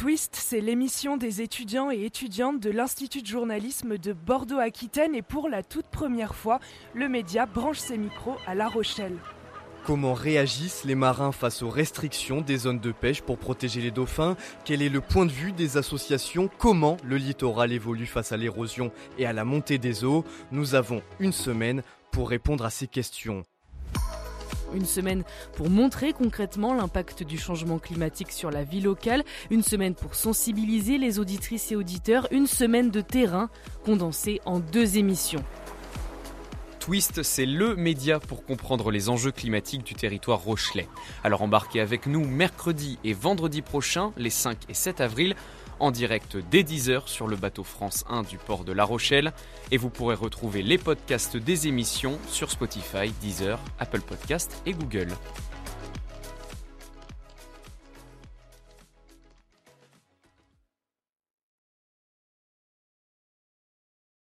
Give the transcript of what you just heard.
Twist, c'est l'émission des étudiants et étudiantes de l'Institut de journalisme de Bordeaux-Aquitaine et pour la toute première fois, le média branche ses micros à La Rochelle. Comment réagissent les marins face aux restrictions des zones de pêche pour protéger les dauphins? Quel est le point de vue des associations? Comment le littoral évolue face à l'érosion et à la montée des eaux? Nous avons une semaine pour répondre à ces questions. Une semaine pour montrer concrètement l'impact du changement climatique sur la vie locale, une semaine pour sensibiliser les auditrices et auditeurs, une semaine de terrain condensée en deux émissions. Twist, c'est le média pour comprendre les enjeux climatiques du territoire rochelais. Alors embarquez avec nous mercredi et vendredi prochain, les 5 et 7 avril, en direct dès 10h sur le bateau France 1 du port de La Rochelle. Et vous pourrez retrouver les podcasts des émissions sur Spotify, Deezer, Apple Podcasts et Google.